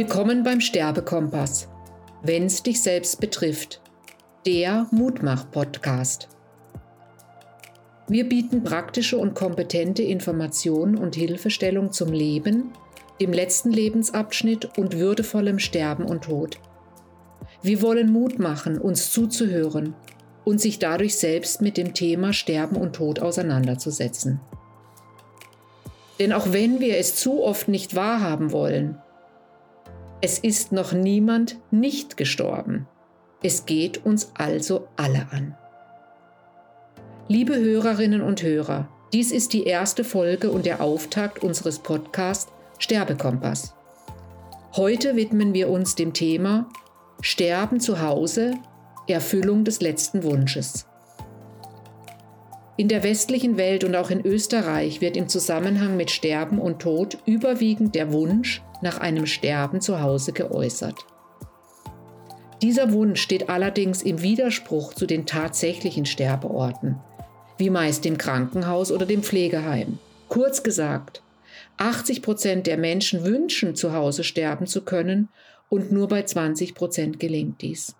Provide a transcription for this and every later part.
Willkommen beim Sterbekompass. Wenn's dich selbst betrifft. Der Mutmach-Podcast. Wir bieten praktische und kompetente Informationen und Hilfestellung zum Leben, dem letzten Lebensabschnitt und würdevollem Sterben und Tod. Wir wollen Mut machen, uns zuzuhören und sich dadurch selbst mit dem Thema Sterben und Tod auseinanderzusetzen. Denn auch wenn wir es zu oft nicht wahrhaben wollen, es ist noch niemand nicht gestorben. Es geht uns also alle an. Liebe Hörerinnen und Hörer, dies ist die erste Folge und der Auftakt unseres Podcasts Sterbekompass. Heute widmen wir uns dem Thema Sterben zu Hause, Erfüllung des letzten Wunsches. In der westlichen Welt und auch in Österreich wird im Zusammenhang mit Sterben und Tod überwiegend der Wunsch nach einem Sterben zu Hause geäußert. Dieser Wunsch steht allerdings im Widerspruch zu den tatsächlichen Sterbeorten, wie meist dem Krankenhaus oder dem Pflegeheim. Kurz gesagt, 80 Prozent der Menschen wünschen, zu Hause sterben zu können und nur bei 20 Prozent gelingt dies.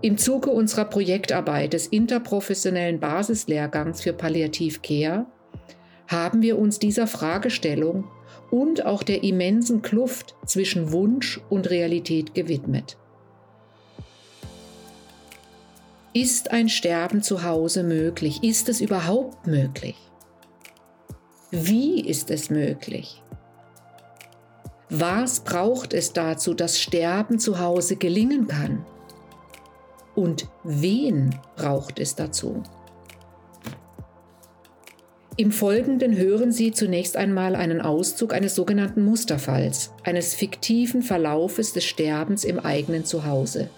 Im Zuge unserer Projektarbeit des interprofessionellen Basislehrgangs für Palliativ Care haben wir uns dieser Fragestellung und auch der immensen Kluft zwischen Wunsch und Realität gewidmet. Ist ein Sterben zu Hause möglich? Ist es überhaupt möglich? Wie ist es möglich? Was braucht es dazu, dass Sterben zu Hause gelingen kann? Und wen braucht es dazu? Im Folgenden hören Sie zunächst einmal einen Auszug eines sogenannten Musterfalls, eines fiktiven Verlaufes des Sterbens im eigenen Zuhause.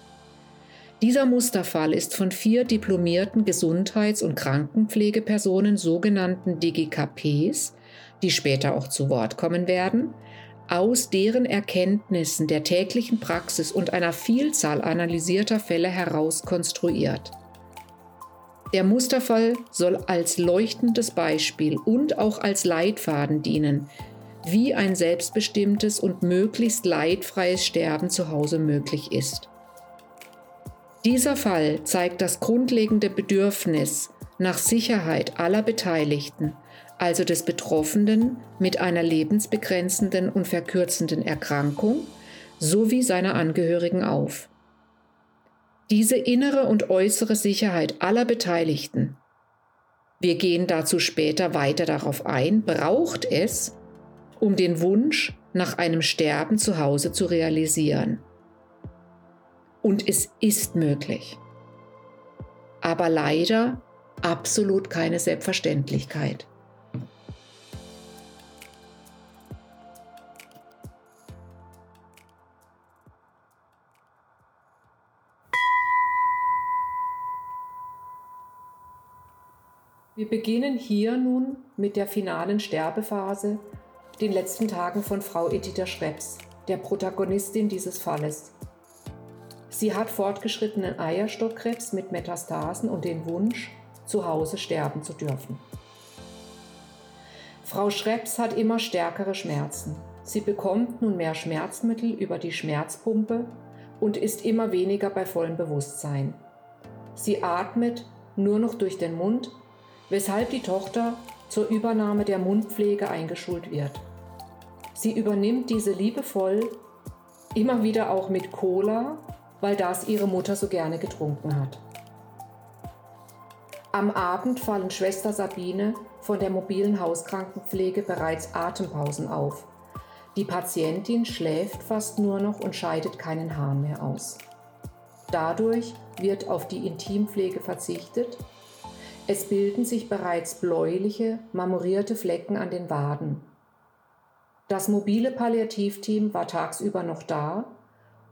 Dieser Musterfall ist von vier diplomierten Gesundheits- und Krankenpflegepersonen, sogenannten DGKPs, die später auch zu Wort kommen werden, aus deren Erkenntnissen der täglichen Praxis und einer Vielzahl analysierter Fälle heraus konstruiert. Der Musterfall soll als leuchtendes Beispiel und auch als Leitfaden dienen, wie ein selbstbestimmtes und möglichst leidfreies Sterben zu Hause möglich ist. Dieser Fall zeigt das grundlegende Bedürfnis nach Sicherheit aller Beteiligten, also des Betroffenen mit einer lebensbegrenzenden und verkürzenden Erkrankung sowie seiner Angehörigen auf. Diese innere und äußere Sicherheit aller Beteiligten, wir gehen dazu später weiter darauf ein, braucht es, um den Wunsch nach einem Sterben zu Hause zu realisieren. Und es ist möglich. Aber leider absolut keine Selbstverständlichkeit. Wir beginnen hier nun mit der finalen Sterbephase, den letzten Tagen von Frau Editha Schreps, der Protagonistin dieses Falles. Sie hat fortgeschrittenen Eierstockkrebs mit Metastasen und den Wunsch, zu Hause sterben zu dürfen. Frau Schreps hat immer stärkere Schmerzen. Sie bekommt nun mehr Schmerzmittel über die Schmerzpumpe und ist immer weniger bei vollem Bewusstsein. Sie atmet nur noch durch den Mund weshalb die Tochter zur Übernahme der Mundpflege eingeschult wird. Sie übernimmt diese liebevoll, immer wieder auch mit Cola, weil das ihre Mutter so gerne getrunken hat. Am Abend fallen Schwester Sabine von der mobilen Hauskrankenpflege bereits Atempausen auf. Die Patientin schläft fast nur noch und scheidet keinen Hahn mehr aus. Dadurch wird auf die Intimpflege verzichtet es bilden sich bereits bläuliche, marmorierte Flecken an den Waden. Das mobile Palliativteam war tagsüber noch da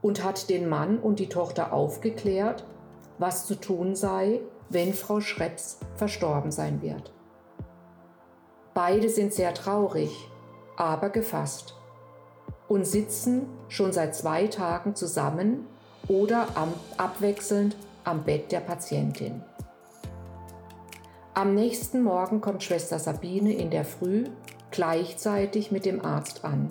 und hat den Mann und die Tochter aufgeklärt, was zu tun sei, wenn Frau Schreps verstorben sein wird. Beide sind sehr traurig, aber gefasst und sitzen schon seit zwei Tagen zusammen oder am, abwechselnd am Bett der Patientin. Am nächsten Morgen kommt Schwester Sabine in der Früh gleichzeitig mit dem Arzt an.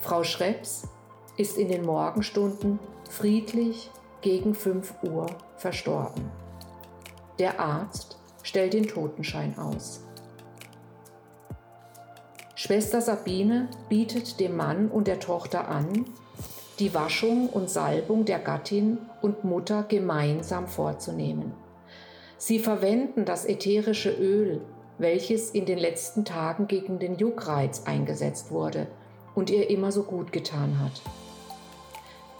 Frau Schreps ist in den Morgenstunden friedlich gegen 5 Uhr verstorben. Der Arzt stellt den Totenschein aus. Schwester Sabine bietet dem Mann und der Tochter an, die Waschung und Salbung der Gattin und Mutter gemeinsam vorzunehmen. Sie verwenden das ätherische Öl, welches in den letzten Tagen gegen den Juckreiz eingesetzt wurde und ihr immer so gut getan hat.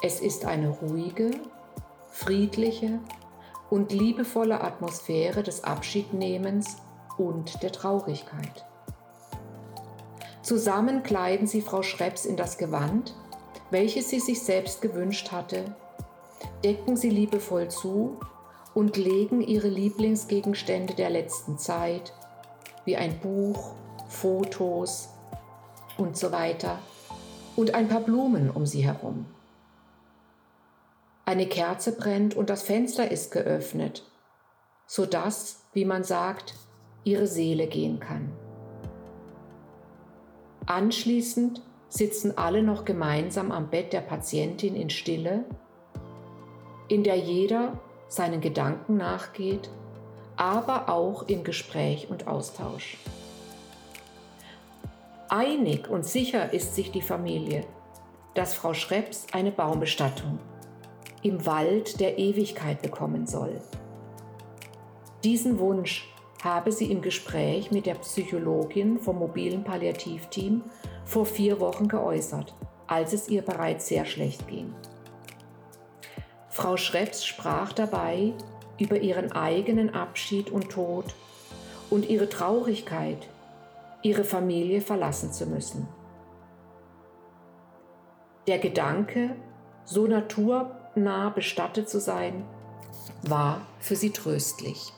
Es ist eine ruhige, friedliche und liebevolle Atmosphäre des Abschiednehmens und der Traurigkeit. Zusammen kleiden sie Frau Schreps in das Gewand, welches sie sich selbst gewünscht hatte, decken sie liebevoll zu und legen ihre Lieblingsgegenstände der letzten Zeit, wie ein Buch, Fotos und so weiter, und ein paar Blumen um sie herum. Eine Kerze brennt und das Fenster ist geöffnet, sodass, wie man sagt, ihre Seele gehen kann. Anschließend sitzen alle noch gemeinsam am Bett der Patientin in Stille, in der jeder seinen Gedanken nachgeht, aber auch im Gespräch und Austausch. Einig und sicher ist sich die Familie, dass Frau Schreps eine Baumbestattung im Wald der Ewigkeit bekommen soll. Diesen Wunsch habe sie im Gespräch mit der Psychologin vom mobilen Palliativteam vor vier Wochen geäußert, als es ihr bereits sehr schlecht ging. Frau Schreps sprach dabei über ihren eigenen Abschied und Tod und ihre Traurigkeit, ihre Familie verlassen zu müssen. Der Gedanke, so naturnah bestattet zu sein, war für sie tröstlich.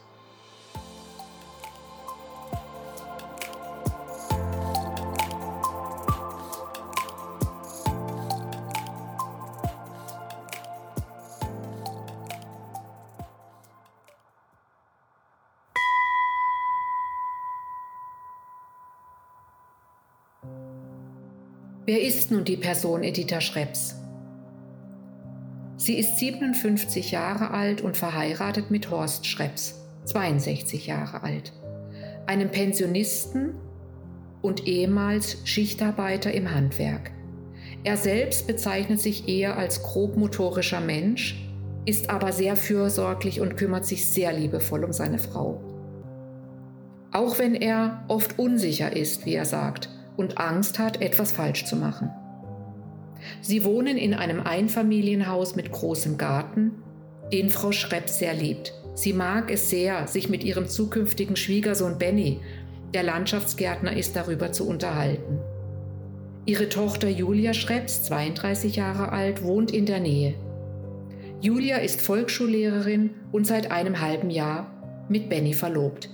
Wer ist nun die Person Editha Schreps? Sie ist 57 Jahre alt und verheiratet mit Horst Schreps, 62 Jahre alt, einem Pensionisten und ehemals Schichtarbeiter im Handwerk. Er selbst bezeichnet sich eher als grobmotorischer Mensch, ist aber sehr fürsorglich und kümmert sich sehr liebevoll um seine Frau. Auch wenn er oft unsicher ist, wie er sagt, und Angst hat, etwas falsch zu machen. Sie wohnen in einem Einfamilienhaus mit großem Garten, den Frau Schrepp sehr liebt. Sie mag es sehr, sich mit ihrem zukünftigen Schwiegersohn Benny, der Landschaftsgärtner ist, darüber zu unterhalten. Ihre Tochter Julia Schreps, 32 Jahre alt, wohnt in der Nähe. Julia ist Volksschullehrerin und seit einem halben Jahr mit Benny verlobt.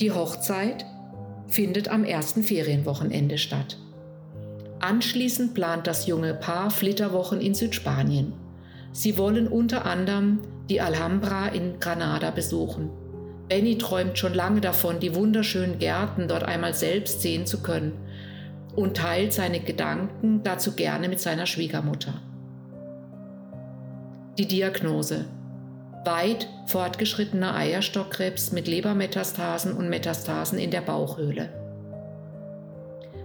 Die Hochzeit findet am ersten Ferienwochenende statt. Anschließend plant das junge Paar Flitterwochen in Südspanien. Sie wollen unter anderem die Alhambra in Granada besuchen. Benny träumt schon lange davon, die wunderschönen Gärten dort einmal selbst sehen zu können und teilt seine Gedanken dazu gerne mit seiner Schwiegermutter. Die Diagnose weit fortgeschrittener Eierstockkrebs mit Lebermetastasen und Metastasen in der Bauchhöhle.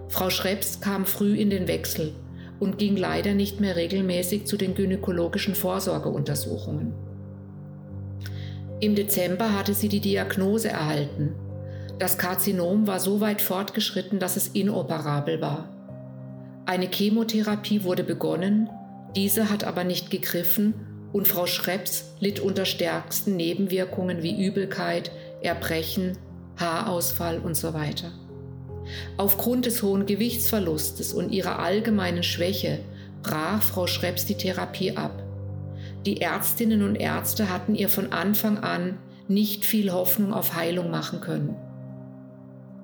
Frau Schreps kam früh in den Wechsel und ging leider nicht mehr regelmäßig zu den gynäkologischen Vorsorgeuntersuchungen. Im Dezember hatte sie die Diagnose erhalten. Das Karzinom war so weit fortgeschritten, dass es inoperabel war. Eine Chemotherapie wurde begonnen, diese hat aber nicht gegriffen und Frau Schreps litt unter stärksten Nebenwirkungen wie Übelkeit, Erbrechen, Haarausfall und so weiter. Aufgrund des hohen Gewichtsverlustes und ihrer allgemeinen Schwäche brach Frau Schreps die Therapie ab. Die Ärztinnen und Ärzte hatten ihr von Anfang an nicht viel Hoffnung auf Heilung machen können.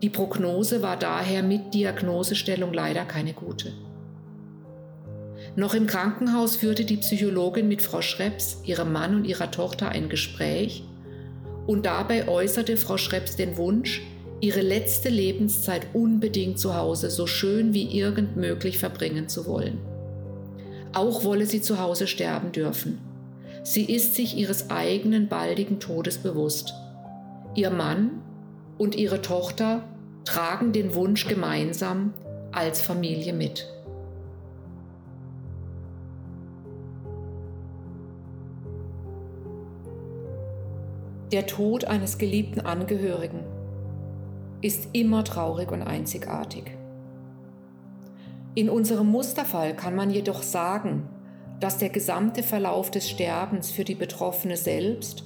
Die Prognose war daher mit Diagnosestellung leider keine gute. Noch im Krankenhaus führte die Psychologin mit Frau Schreps, ihrem Mann und ihrer Tochter ein Gespräch und dabei äußerte Frau Schreps den Wunsch, ihre letzte Lebenszeit unbedingt zu Hause so schön wie irgend möglich verbringen zu wollen. Auch wolle sie zu Hause sterben dürfen. Sie ist sich ihres eigenen baldigen Todes bewusst. Ihr Mann und ihre Tochter tragen den Wunsch gemeinsam als Familie mit. Der Tod eines geliebten Angehörigen ist immer traurig und einzigartig. In unserem Musterfall kann man jedoch sagen, dass der gesamte Verlauf des Sterbens für die Betroffene selbst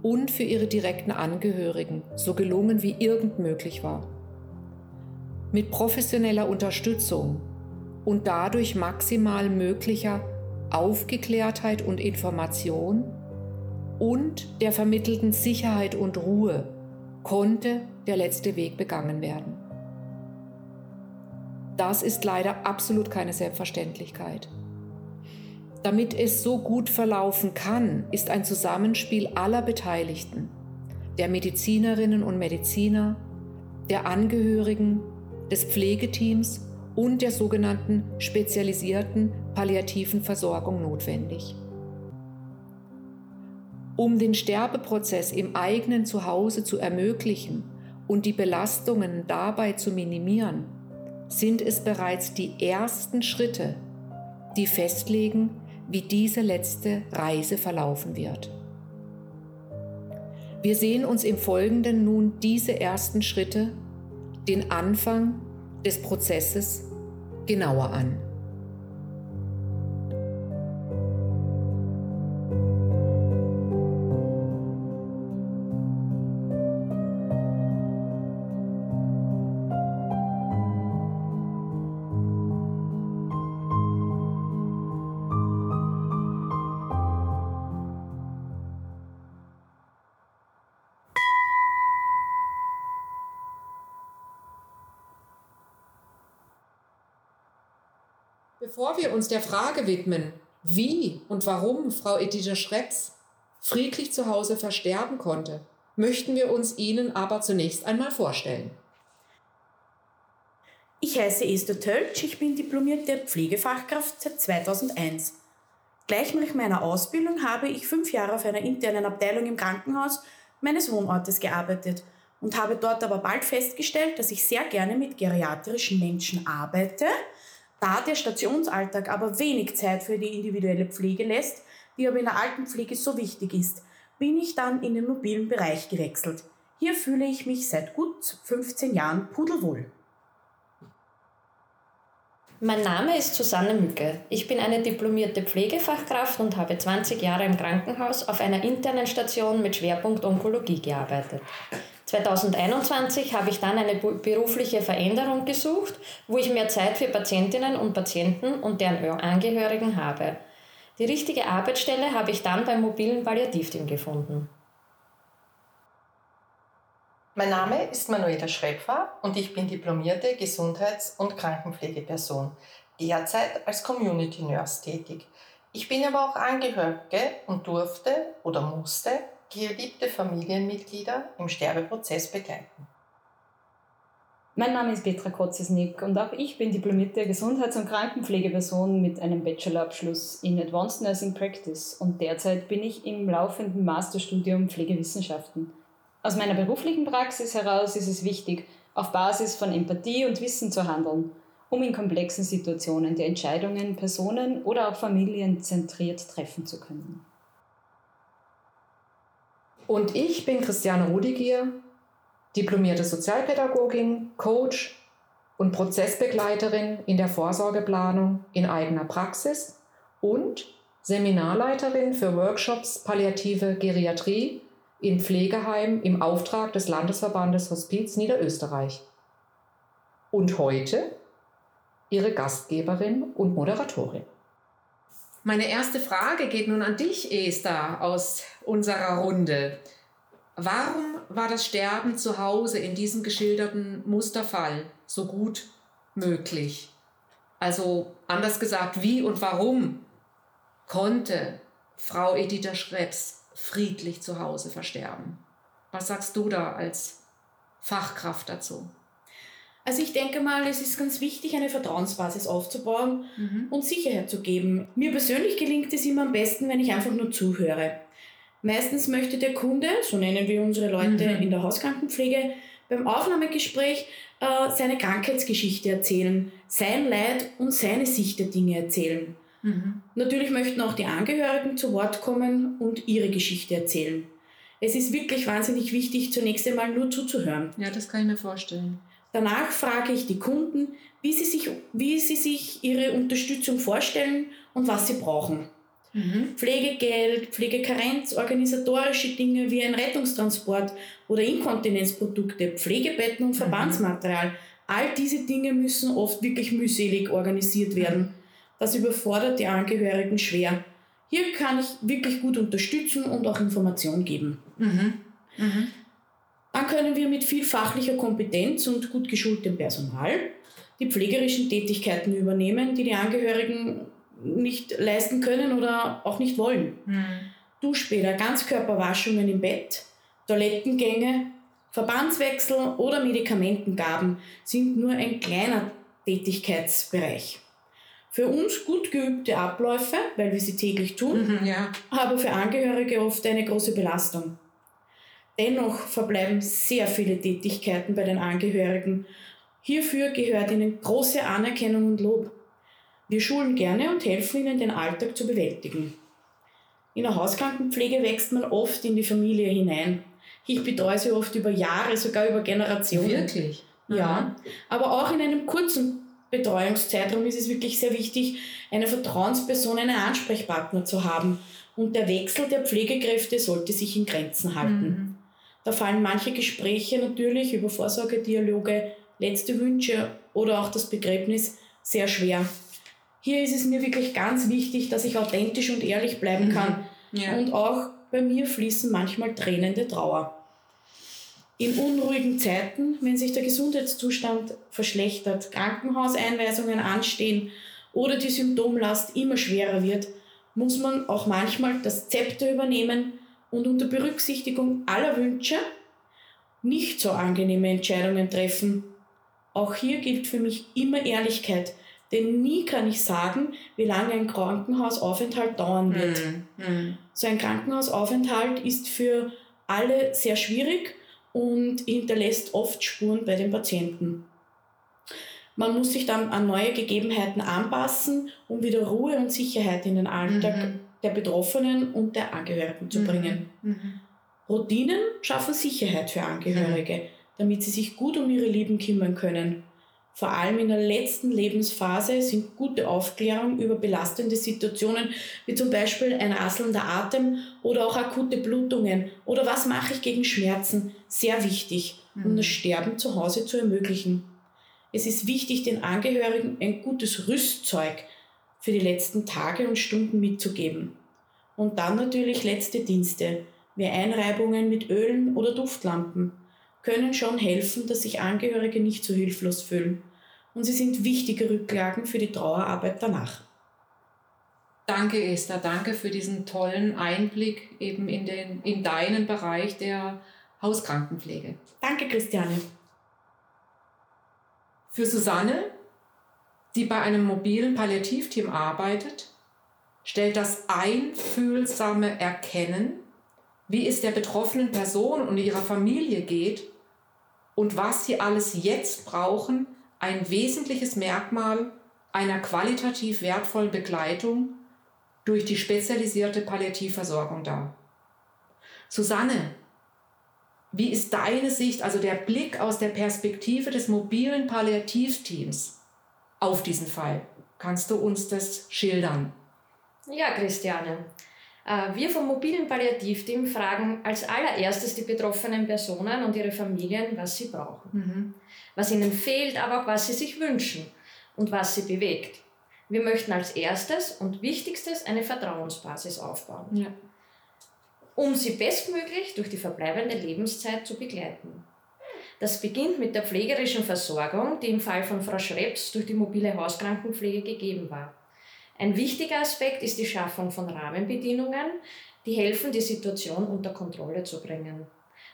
und für ihre direkten Angehörigen so gelungen wie irgend möglich war. Mit professioneller Unterstützung und dadurch maximal möglicher Aufgeklärtheit und Information und der vermittelten Sicherheit und Ruhe konnte der letzte Weg begangen werden. Das ist leider absolut keine Selbstverständlichkeit. Damit es so gut verlaufen kann, ist ein Zusammenspiel aller Beteiligten, der Medizinerinnen und Mediziner, der Angehörigen, des Pflegeteams und der sogenannten spezialisierten palliativen Versorgung notwendig. Um den Sterbeprozess im eigenen Zuhause zu ermöglichen und die Belastungen dabei zu minimieren, sind es bereits die ersten Schritte, die festlegen, wie diese letzte Reise verlaufen wird. Wir sehen uns im Folgenden nun diese ersten Schritte, den Anfang des Prozesses, genauer an. Bevor wir uns der Frage widmen, wie und warum Frau Editha Schreps friedlich zu Hause versterben konnte, möchten wir uns Ihnen aber zunächst einmal vorstellen. Ich heiße Esther Töltsch, ich bin diplomierte Pflegefachkraft seit 2001. Gleich nach meiner Ausbildung habe ich fünf Jahre auf einer internen Abteilung im Krankenhaus meines Wohnortes gearbeitet und habe dort aber bald festgestellt, dass ich sehr gerne mit geriatrischen Menschen arbeite, da der Stationsalltag aber wenig Zeit für die individuelle Pflege lässt, die aber in der Altenpflege so wichtig ist, bin ich dann in den mobilen Bereich gewechselt. Hier fühle ich mich seit gut 15 Jahren pudelwohl. Mein Name ist Susanne Mücke. Ich bin eine diplomierte Pflegefachkraft und habe 20 Jahre im Krankenhaus auf einer internen Station mit Schwerpunkt Onkologie gearbeitet. 2021 habe ich dann eine berufliche Veränderung gesucht, wo ich mehr Zeit für Patientinnen und Patienten und deren Angehörigen habe. Die richtige Arbeitsstelle habe ich dann beim mobilen Palliativteam gefunden. Mein Name ist Manuela Schrepfer und ich bin diplomierte Gesundheits- und Krankenpflegeperson, derzeit als Community Nurse tätig. Ich bin aber auch Angehörige und durfte oder musste geliebte Familienmitglieder im Sterbeprozess begleiten. Mein Name ist Petra Kotzesnick und auch ich bin diplomierte Gesundheits- und Krankenpflegeperson mit einem Bachelorabschluss in Advanced Nursing Practice und derzeit bin ich im laufenden Masterstudium Pflegewissenschaften. Aus meiner beruflichen Praxis heraus ist es wichtig, auf Basis von Empathie und Wissen zu handeln, um in komplexen Situationen die Entscheidungen Personen oder auch Familien zentriert treffen zu können. Und ich bin Christiane Rudigier, diplomierte Sozialpädagogin, Coach und Prozessbegleiterin in der Vorsorgeplanung in eigener Praxis und Seminarleiterin für Workshops Palliative Geriatrie in Pflegeheim im Auftrag des Landesverbandes Hospiz Niederösterreich. Und heute Ihre Gastgeberin und Moderatorin. Meine erste Frage geht nun an dich, Esther, aus unserer Runde. Warum war das Sterben zu Hause in diesem geschilderten Musterfall so gut möglich? Also anders gesagt, wie und warum konnte Frau Editha Schreps friedlich zu Hause versterben? Was sagst du da als Fachkraft dazu? Also ich denke mal, es ist ganz wichtig, eine Vertrauensbasis aufzubauen mhm. und Sicherheit zu geben. Mir persönlich gelingt es immer am besten, wenn ich einfach nur zuhöre. Meistens möchte der Kunde, so nennen wir unsere Leute mhm. in der Hauskrankenpflege, beim Aufnahmegespräch äh, seine Krankheitsgeschichte erzählen, sein Leid und seine Sicht der Dinge erzählen. Mhm. Natürlich möchten auch die Angehörigen zu Wort kommen und ihre Geschichte erzählen. Es ist wirklich wahnsinnig wichtig, zunächst einmal nur zuzuhören. Ja, das kann ich mir vorstellen. Danach frage ich die Kunden, wie sie sich, wie sie sich ihre Unterstützung vorstellen und was sie brauchen. Mhm. Pflegegeld, Pflegekarenz, organisatorische Dinge wie ein Rettungstransport oder Inkontinenzprodukte, Pflegebetten und mhm. Verbandsmaterial. All diese Dinge müssen oft wirklich mühselig organisiert werden. Das überfordert die Angehörigen schwer. Hier kann ich wirklich gut unterstützen und auch Information geben. Mhm. Dann können wir mit viel fachlicher Kompetenz und gut geschultem Personal die pflegerischen Tätigkeiten übernehmen, die die Angehörigen nicht leisten können oder auch nicht wollen. Mhm. Duschbäder, Ganzkörperwaschungen im Bett, Toilettengänge, Verbandswechsel oder Medikamentengaben sind nur ein kleiner Tätigkeitsbereich. Für uns gut geübte Abläufe, weil wir sie täglich tun, mhm, ja. aber für Angehörige oft eine große Belastung. Dennoch verbleiben sehr viele Tätigkeiten bei den Angehörigen. Hierfür gehört ihnen große Anerkennung und Lob. Wir schulen gerne und helfen ihnen, den Alltag zu bewältigen. In der Hauskrankenpflege wächst man oft in die Familie hinein. Ich betreue sie oft über Jahre, sogar über Generationen. Wirklich? Ja. Aber auch in einem kurzen Betreuungszeitraum ist es wirklich sehr wichtig, eine Vertrauensperson, einen Ansprechpartner zu haben. Und der Wechsel der Pflegekräfte sollte sich in Grenzen halten. Mhm. Da fallen manche Gespräche natürlich über Vorsorgedialoge, letzte Wünsche oder auch das Begräbnis sehr schwer. Hier ist es mir wirklich ganz wichtig, dass ich authentisch und ehrlich bleiben mhm. kann. Ja. Und auch bei mir fließen manchmal Tränen der Trauer. In unruhigen Zeiten, wenn sich der Gesundheitszustand verschlechtert, Krankenhauseinweisungen anstehen oder die Symptomlast immer schwerer wird, muss man auch manchmal das Zepter übernehmen und unter Berücksichtigung aller Wünsche nicht so angenehme Entscheidungen treffen. Auch hier gilt für mich immer Ehrlichkeit, denn nie kann ich sagen, wie lange ein Krankenhausaufenthalt dauern wird. Mm, So ein Krankenhausaufenthalt ist für alle sehr schwierig und hinterlässt oft Spuren bei den Patienten. Man muss sich dann an neue Gegebenheiten anpassen, um wieder Ruhe und Sicherheit in den Alltag mhm. Der Betroffenen und der Angehörigen zu mhm. bringen. Mhm. Routinen schaffen Sicherheit für Angehörige, damit sie sich gut um ihre Lieben kümmern können. Vor allem in der letzten Lebensphase sind gute Aufklärung über belastende Situationen, wie zum Beispiel ein rasselnder Atem oder auch akute Blutungen oder was mache ich gegen Schmerzen, sehr wichtig, um das mhm. Sterben zu Hause zu ermöglichen. Es ist wichtig, den Angehörigen ein gutes Rüstzeug für die letzten Tage und Stunden mitzugeben. Und dann natürlich letzte Dienste, wie Einreibungen mit Ölen oder Duftlampen können schon helfen, dass sich Angehörige nicht so hilflos fühlen. Und sie sind wichtige Rücklagen für die Trauerarbeit danach. Danke, Esther. Danke für diesen tollen Einblick eben in, den, in deinen Bereich der Hauskrankenpflege. Danke, Christiane. Für Susanne, die bei einem mobilen Palliativteam arbeitet, stellt das einfühlsame Erkennen, wie es der betroffenen Person und ihrer Familie geht, und was sie alles jetzt brauchen, ein wesentliches Merkmal einer qualitativ wertvollen Begleitung durch die spezialisierte Palliativversorgung dar. Susanne, wie ist deine Sicht, also der Blick aus der Perspektive des mobilen Palliativteams auf diesen Fall? Kannst du uns das schildern? Ja, Christiane. Äh, wir vom mobilen Palliativteam fragen als allererstes die betroffenen Personen und ihre Familien, was sie brauchen, mhm. was ihnen fehlt, aber auch was sie sich wünschen und was sie bewegt. Wir möchten als erstes und wichtigstes eine Vertrauensbasis aufbauen, ja. um sie bestmöglich durch die verbleibende Lebenszeit zu begleiten. Das beginnt mit der pflegerischen Versorgung, die im Fall von Frau Schreps durch die mobile Hauskrankenpflege gegeben war. Ein wichtiger Aspekt ist die Schaffung von Rahmenbedingungen, die helfen, die Situation unter Kontrolle zu bringen.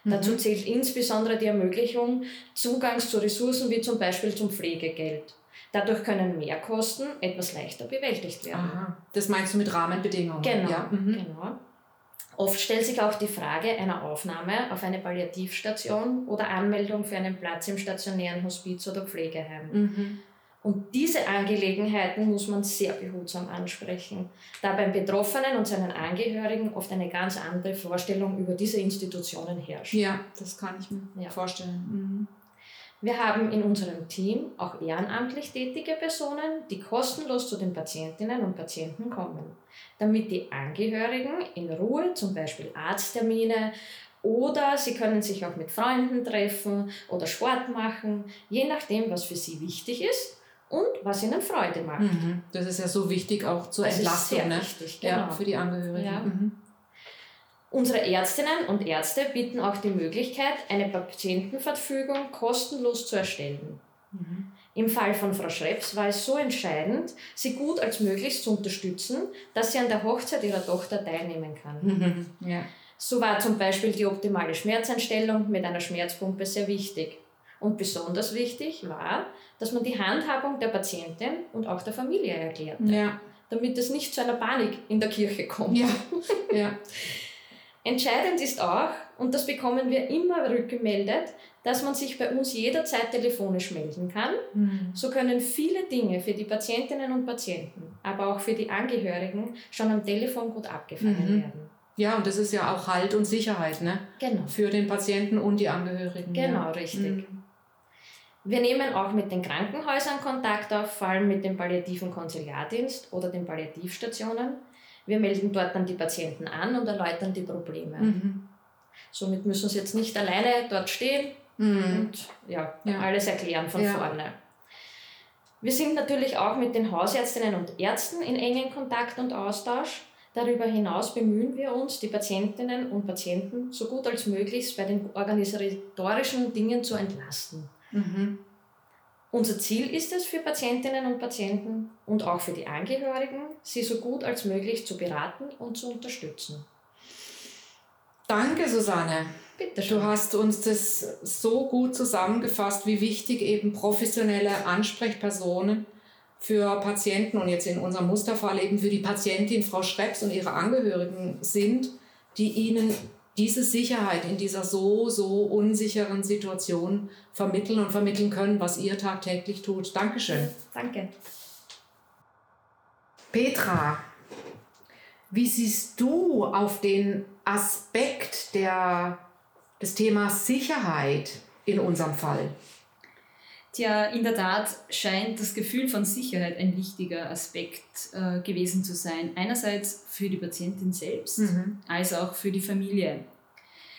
Dazu zählt insbesondere die Ermöglichung Zugangs zu Ressourcen wie zum Beispiel zum Pflegegeld. Dadurch können Mehrkosten etwas leichter bewältigt werden. Aha. Das meinst du mit Rahmenbedingungen? Genau, Ja. Mhm. genau. Oft stellt sich auch die Frage einer Aufnahme auf eine Palliativstation oder Anmeldung für einen Platz im stationären Hospiz oder Pflegeheim. Mhm. Und diese Angelegenheiten muss man sehr behutsam ansprechen, da beim Betroffenen und seinen Angehörigen oft eine ganz andere Vorstellung über diese Institutionen herrscht. Ja, das kann ich mir Ja. vorstellen. Mhm. Wir haben in unserem Team auch ehrenamtlich tätige Personen, die kostenlos zu den Patientinnen und Patienten kommen, damit die Angehörigen in Ruhe zum Beispiel Arzttermine oder sie können sich auch mit Freunden treffen oder Sport machen, je nachdem, was für sie wichtig ist und was ihnen Freude macht. Mhm. Das ist ja so wichtig auch zur Das ist Entlastung, ne? wichtig, Ja, genau. für die Angehörigen. Ja. Mhm. Unsere Ärztinnen und Ärzte bieten auch die Möglichkeit, eine Patientenverfügung kostenlos zu erstellen. Mhm. Im Fall von Frau Schreps war es so entscheidend, sie gut als möglich zu unterstützen, dass sie an der Hochzeit ihrer Tochter teilnehmen kann. Mhm. Ja. So war zum Beispiel die optimale Schmerzeinstellung mit einer Schmerzpumpe sehr wichtig. Und besonders wichtig war, dass man die Handhabung der Patientin und auch der Familie erklärt, Ja. damit es nicht zu einer Panik in der Kirche kommt. Ja. ja. Entscheidend ist auch, und das bekommen wir immer rückgemeldet, dass man sich bei uns jederzeit telefonisch melden kann. Mhm. So können viele Dinge für die Patientinnen und Patienten, aber auch für die Angehörigen schon am Telefon gut abgefangen Mhm. werden. Ja, und das ist ja auch Halt und Sicherheit, ne? Genau. Für den Patienten und die Angehörigen. Genau, ja. richtig. Mhm. Wir nehmen auch mit den Krankenhäusern Kontakt auf, vor allem mit dem palliativen Konsiliardienst oder den Palliativstationen. Wir melden dort dann die Patienten an und erläutern die Probleme. Mhm. Somit müssen sie jetzt nicht alleine dort stehen Mhm. und ja, Ja. alles erklären von Ja. vorne. Wir sind natürlich auch mit den Hausärztinnen und Ärzten in engen Kontakt und Austausch. Darüber hinaus bemühen wir uns, die Patientinnen und Patienten so gut als möglich bei den organisatorischen Dingen zu entlasten. Mhm. Unser Ziel ist es für Patientinnen und Patienten und auch für die Angehörigen, sie so gut als möglich zu beraten und zu unterstützen. Danke, Susanne. Bitte Du schön. hast uns das so gut zusammengefasst, wie wichtig eben professionelle Ansprechpersonen für Patienten und jetzt in unserem Musterfall eben für die Patientin Frau Schreps und ihre Angehörigen sind, die ihnen diese Sicherheit in dieser so, so unsicheren Situation vermitteln und vermitteln können, was ihr tagtäglich tut. Dankeschön. Danke. Petra, wie siehst du auf den Aspekt der, des Themas Sicherheit in unserem Fall? Tja, in der Tat scheint das Gefühl von Sicherheit ein wichtiger Aspekt äh, gewesen zu sein. Einerseits für die Patientin selbst, Mhm. als auch für die Familie.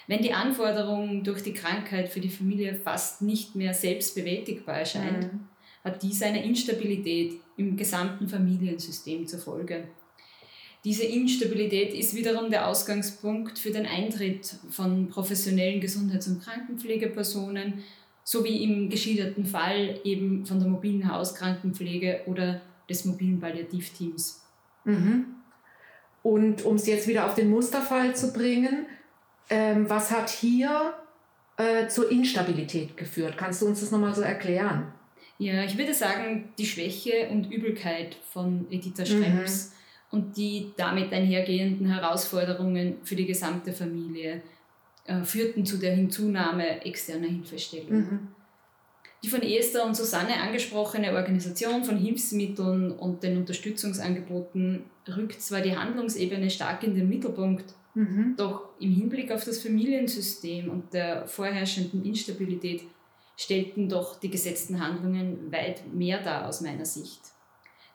Wenn die Anforderung durch die Krankheit für die Familie fast nicht mehr selbst bewältigbar erscheint, Mhm. hat dies eine Instabilität im gesamten Familiensystem zur Folge. Diese Instabilität ist wiederum der Ausgangspunkt für den Eintritt von professionellen Gesundheits- und Krankenpflegepersonen sowie im geschilderten Fall eben von der mobilen Hauskrankenpflege oder des mobilen Palliativteams. Mhm. Und um es jetzt wieder auf den Musterfall zu bringen, ähm, was hat hier äh, zur Instabilität geführt? Kannst du uns das nochmal so erklären? Ja, ich würde sagen, die Schwäche und Übelkeit von Editha Schrems und die damit einhergehenden Herausforderungen für die gesamte Familie äh, führten zu der Hinzunahme externer Hilfestellung. Mhm. Die von Esther und Susanne angesprochene Organisation von Hilfsmitteln und den Unterstützungsangeboten rückt zwar die Handlungsebene stark in den Mittelpunkt, Mhm. doch im Hinblick auf das Familiensystem und der vorherrschenden Instabilität stellten doch die gesetzten Handlungen weit mehr dar aus meiner Sicht.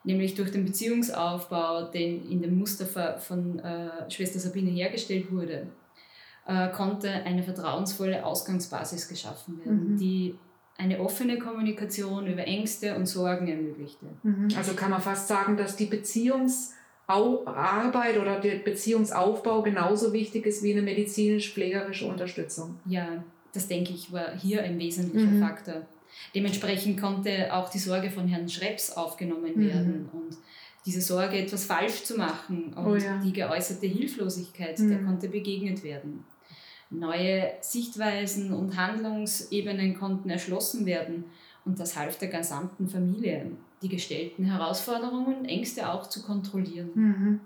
Nämlich durch den Beziehungsaufbau, den in dem Muster ver- von äh, Schwester Sabine hergestellt wurde, äh, konnte eine vertrauensvolle Ausgangsbasis geschaffen werden, Mhm. die eine offene Kommunikation über Ängste und Sorgen ermöglichte. Mhm. Also kann man fast sagen, dass die Beziehungsarbeit oder der Beziehungsaufbau genauso wichtig ist wie eine medizinisch-pflegerische Unterstützung. Ja, das denke ich war hier ein wesentlicher Mhm. Faktor. Dementsprechend konnte auch die Sorge von Herrn Schreps aufgenommen Mhm. werden und diese Sorge, etwas falsch zu machen und Oh ja. die geäußerte Hilflosigkeit, der Mhm. konnte begegnet werden. Neue Sichtweisen und Handlungsebenen konnten erschlossen werden und das half der gesamten Familie, die gestellten Herausforderungen und Ängste auch zu kontrollieren. Mhm.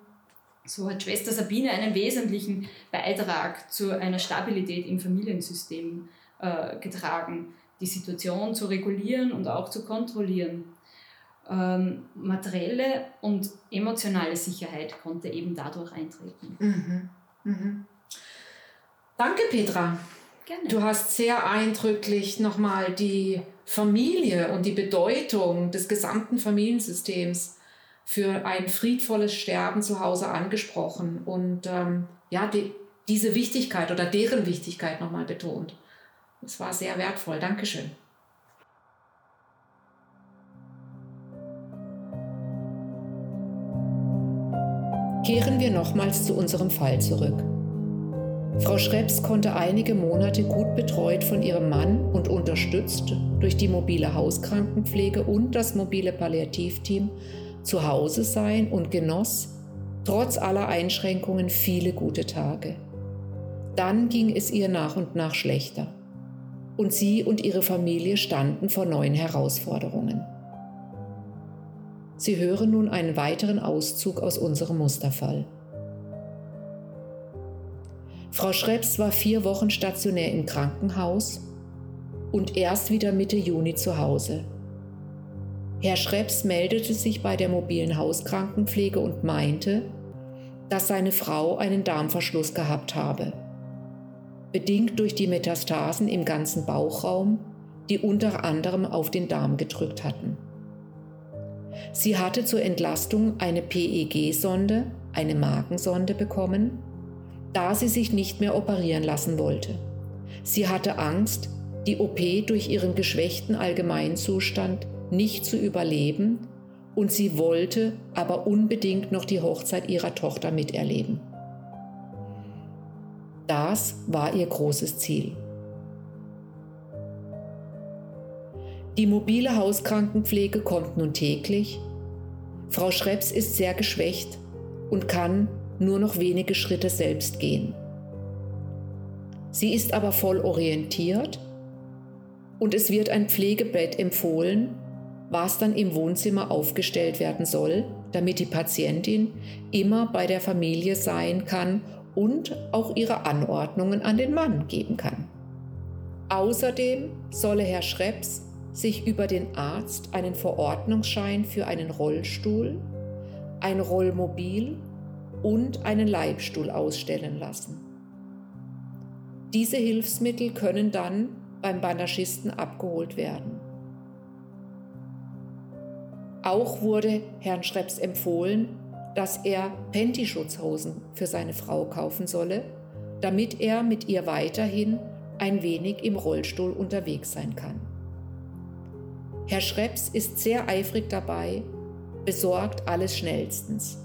So hat Schwester Sabine einen wesentlichen Beitrag zu einer Stabilität im Familiensystem äh, getragen, die Situation zu regulieren und auch zu kontrollieren. Ähm, materielle und emotionale Sicherheit konnte eben dadurch eintreten. Mhm. Mhm. Danke, Petra. Gerne. Du hast sehr eindrücklich nochmal die Familie und die Bedeutung des gesamten Familiensystems für ein friedvolles Sterben zu Hause angesprochen und ähm, ja, die, diese Wichtigkeit oder deren Wichtigkeit nochmal betont. Es war sehr wertvoll. Dankeschön. Kehren wir nochmals zu unserem Fall zurück. Frau Schreps konnte einige Monate gut betreut von ihrem Mann und unterstützt durch die mobile Hauskrankenpflege und das mobile Palliativteam zu Hause sein und genoss trotz aller Einschränkungen viele gute Tage. Dann ging es ihr nach und nach schlechter und sie und ihre Familie standen vor neuen Herausforderungen. Sie hören nun einen weiteren Auszug aus unserem Musterfall. Frau Schreps war vier Wochen stationär im Krankenhaus und erst wieder Mitte Juni zu Hause. Herr Schreps meldete sich bei der mobilen Hauskrankenpflege und meinte, dass seine Frau einen Darmverschluss gehabt habe, bedingt durch die Metastasen im ganzen Bauchraum, die unter anderem auf den Darm gedrückt hatten. Sie hatte zur Entlastung eine PEG-Sonde, eine Magensonde bekommen da sie sich nicht mehr operieren lassen wollte. Sie hatte Angst, die OP durch ihren geschwächten Allgemeinzustand nicht zu überleben und sie wollte aber unbedingt noch die Hochzeit ihrer Tochter miterleben. Das war ihr großes Ziel. Die mobile Hauskrankenpflege kommt nun täglich. Frau Schreps ist sehr geschwächt und kann nur noch wenige Schritte selbst gehen. Sie ist aber voll orientiert und es wird ein Pflegebett empfohlen, was dann im Wohnzimmer aufgestellt werden soll, damit die Patientin immer bei der Familie sein kann und auch ihre Anordnungen an den Mann geben kann. Außerdem solle Herr Schreps sich über den Arzt einen Verordnungsschein für einen Rollstuhl, ein Rollmobil und einen Leibstuhl ausstellen lassen. Diese Hilfsmittel können dann beim Bandagisten abgeholt werden. Auch wurde Herrn Schreps empfohlen, dass er Penty-Schutzhosen für seine Frau kaufen solle, damit er mit ihr weiterhin ein wenig im Rollstuhl unterwegs sein kann. Herr Schreps ist sehr eifrig dabei, besorgt alles schnellstens.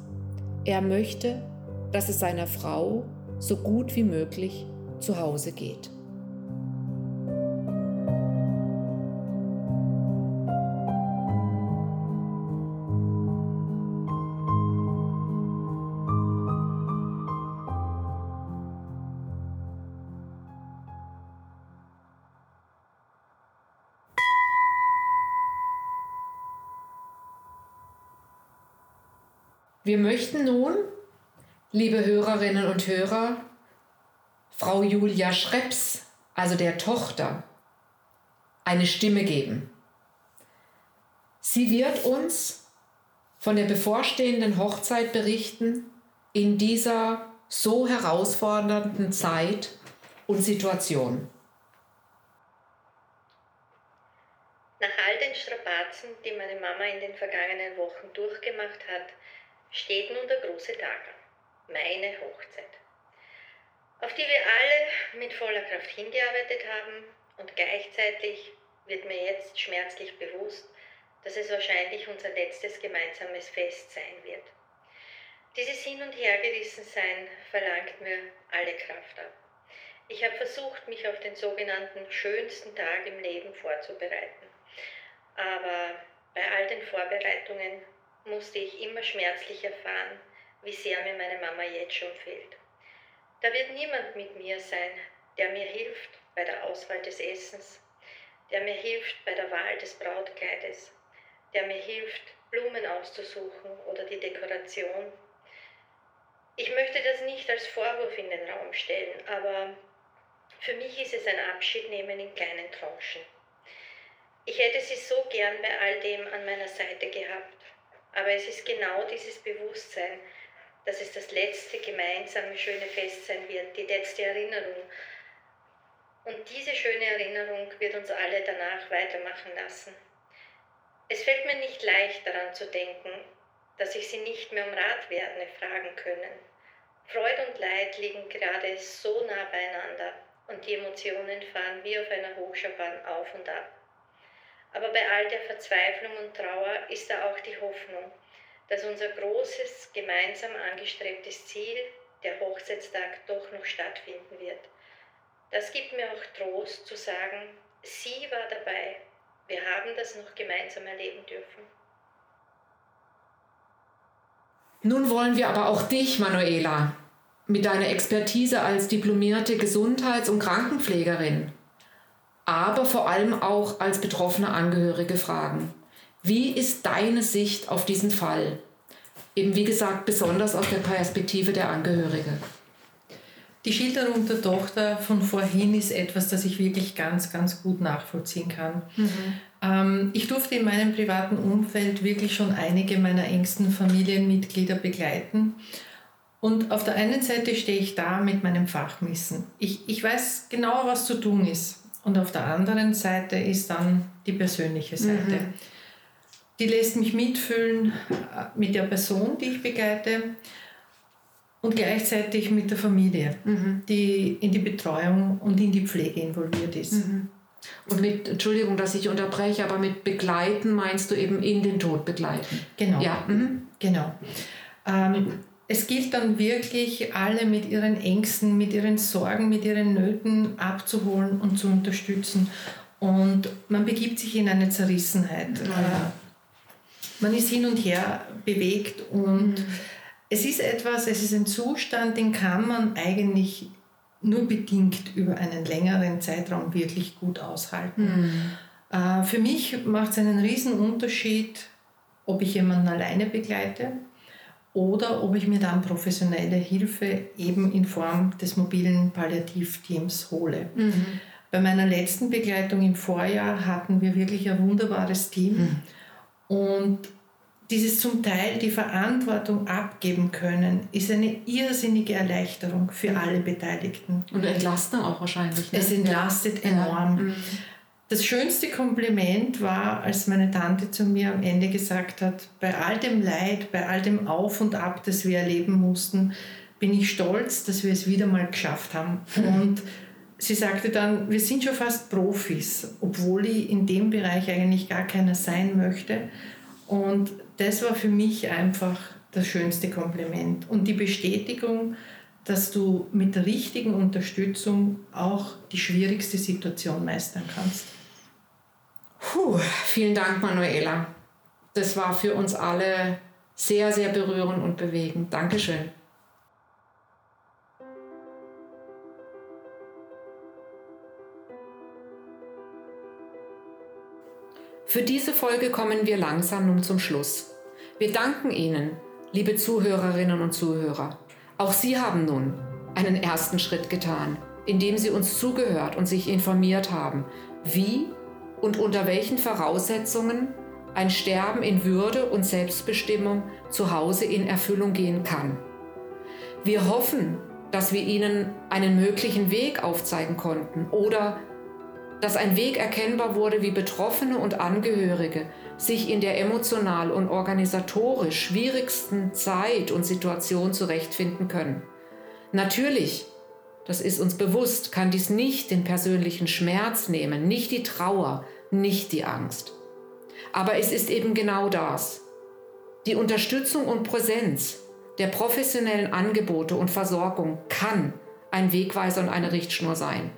Er möchte, dass es seiner Frau so gut wie möglich zu Hause geht. Wir möchten nun, liebe Hörerinnen und Hörer, Frau Julia Schreps, also der Tochter, eine Stimme geben. Sie wird uns von der bevorstehenden Hochzeit berichten in dieser so herausfordernden Zeit und Situation. Nach all den Strapazen, die meine Mama in den vergangenen Wochen durchgemacht hat, steht nun der große Tag an, meine Hochzeit, auf die wir alle mit voller Kraft hingearbeitet haben und gleichzeitig wird mir jetzt schmerzlich bewusst, dass es wahrscheinlich unser letztes gemeinsames Fest sein wird. Dieses Hin- und Hergerissensein verlangt mir alle Kraft ab. Ich habe versucht, mich auf den sogenannten schönsten Tag im Leben vorzubereiten. Aber bei all den Vorbereitungen musste ich immer schmerzlich erfahren, wie sehr mir meine Mama jetzt schon fehlt. Da wird niemand mit mir sein, der mir hilft bei der Auswahl des Essens, der mir hilft bei der Wahl des Brautkleides, der mir hilft, Blumen auszusuchen oder die Dekoration. Ich möchte das nicht als Vorwurf in den Raum stellen, aber für mich ist es ein Abschiednehmen in kleinen Tranchen. Ich hätte sie so gern bei all dem an meiner Seite gehabt, aber es ist genau dieses Bewusstsein, dass es das letzte gemeinsame schöne Fest sein wird, die letzte Erinnerung. Und diese schöne Erinnerung wird uns alle danach weitermachen lassen. Es fällt mir nicht leicht daran zu denken, dass ich sie nicht mehr um Rat werde fragen können. Freude und Leid liegen gerade so nah beieinander und die Emotionen fahren wie auf einer Hochschaubahn auf und ab. Aber bei all der Verzweiflung und Trauer ist da auch die Hoffnung, dass unser großes, gemeinsam angestrebtes Ziel, der Hochzeitstag, doch noch stattfinden wird. Das gibt mir auch Trost zu sagen, sie war dabei. Wir haben das noch gemeinsam erleben dürfen. Nun wollen wir aber auch dich, Manuela, mit deiner Expertise als diplomierte Gesundheits- und Krankenpflegerin, aber vor allem auch als betroffene Angehörige fragen. Wie ist deine Sicht auf diesen Fall? Eben wie gesagt, besonders aus der Perspektive der Angehörige. Die Schilderung der Tochter von vorhin ist etwas, das ich wirklich ganz, ganz gut nachvollziehen kann. Mhm. Ähm, ich durfte in meinem privaten Umfeld wirklich schon einige meiner engsten Familienmitglieder begleiten. Und auf der einen Seite stehe ich da mit meinem Fachwissen. Ich, ich weiß genau, was zu tun ist. Und auf der anderen Seite ist dann die persönliche Seite. Mhm. Die lässt mich mitfühlen äh, mit der Person, die ich begleite und gleichzeitig mit der Familie, mhm. die in die Betreuung und in die Pflege involviert ist. Mhm. Und mit, Entschuldigung, dass ich unterbreche, aber mit begleiten meinst du eben in den Tod begleiten? Genau. Ja. Mhm. Genau. Ähm, es gilt dann wirklich, alle mit ihren Ängsten, mit ihren Sorgen, mit ihren Nöten abzuholen und zu unterstützen. Und man begibt sich in eine Zerrissenheit. Ja. Man ist hin und her bewegt und mhm. es ist etwas, es ist ein Zustand, den kann man eigentlich nur bedingt über einen längeren Zeitraum wirklich gut aushalten. Mhm. Äh, für mich macht es einen Unterschied, ob ich jemanden alleine begleite oder ob ich mir dann professionelle Hilfe eben in Form des mobilen Palliativteams hole. Mhm. Bei meiner letzten Begleitung im Vorjahr hatten wir wirklich ein wunderbares Team mhm. und dieses zum Teil die Verantwortung abgeben können, ist eine irrsinnige Erleichterung für alle Beteiligten. Und entlastet auch wahrscheinlich. Ne? Es entlastet ja. enorm. Ja. Mhm. Das schönste Kompliment war, als meine Tante zu mir am Ende gesagt hat, bei all dem Leid, bei all dem Auf und Ab, das wir erleben mussten, bin ich stolz, dass wir es wieder mal geschafft haben. Und sie sagte dann, wir sind schon fast Profis, obwohl ich in dem Bereich eigentlich gar keiner sein möchte. Und das war für mich einfach das schönste Kompliment. Und die Bestätigung, dass du mit der richtigen Unterstützung auch die schwierigste Situation meistern kannst. Puh, vielen Dank, Manuela. Das war für uns alle sehr, sehr berührend und bewegend. Dankeschön. Für diese Folge kommen wir langsam nun zum Schluss. Wir danken Ihnen, liebe Zuhörerinnen und Zuhörer. Auch Sie haben nun einen ersten Schritt getan, indem Sie uns zugehört und sich informiert haben, wie und unter welchen Voraussetzungen ein Sterben in Würde und Selbstbestimmung zu Hause in Erfüllung gehen kann. Wir hoffen, dass wir Ihnen einen möglichen Weg aufzeigen konnten oder dass ein Weg erkennbar wurde, wie Betroffene und Angehörige sich in der emotional und organisatorisch schwierigsten Zeit und Situation zurechtfinden können. Natürlich das ist uns bewusst, kann dies nicht den persönlichen Schmerz nehmen, nicht die Trauer, nicht die Angst. Aber es ist eben genau das. Die Unterstützung und Präsenz der professionellen Angebote und Versorgung kann ein Wegweiser und eine Richtschnur sein.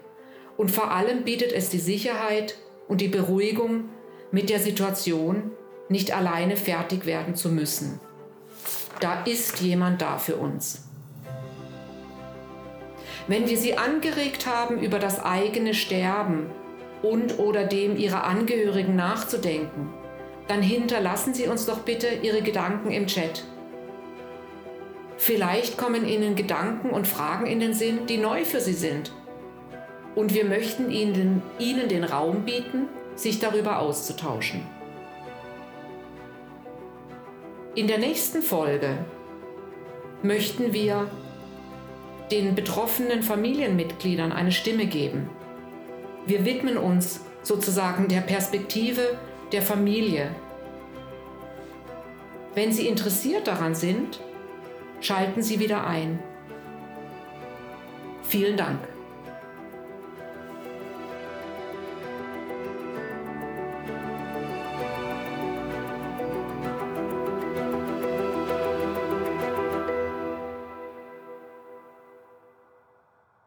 Und vor allem bietet es die Sicherheit und die Beruhigung, mit der Situation nicht alleine fertig werden zu müssen. Da ist jemand da für uns. Wenn wir Sie angeregt haben, über das eigene Sterben und oder dem Ihrer Angehörigen nachzudenken, dann hinterlassen Sie uns doch bitte Ihre Gedanken im Chat. Vielleicht kommen Ihnen Gedanken und Fragen in den Sinn, die neu für Sie sind. Und wir möchten Ihnen, Ihnen den Raum bieten, sich darüber auszutauschen. In der nächsten Folge möchten wir den betroffenen Familienmitgliedern eine Stimme geben. Wir widmen uns sozusagen der Perspektive der Familie. Wenn Sie interessiert daran sind, schalten Sie wieder ein. Vielen Dank.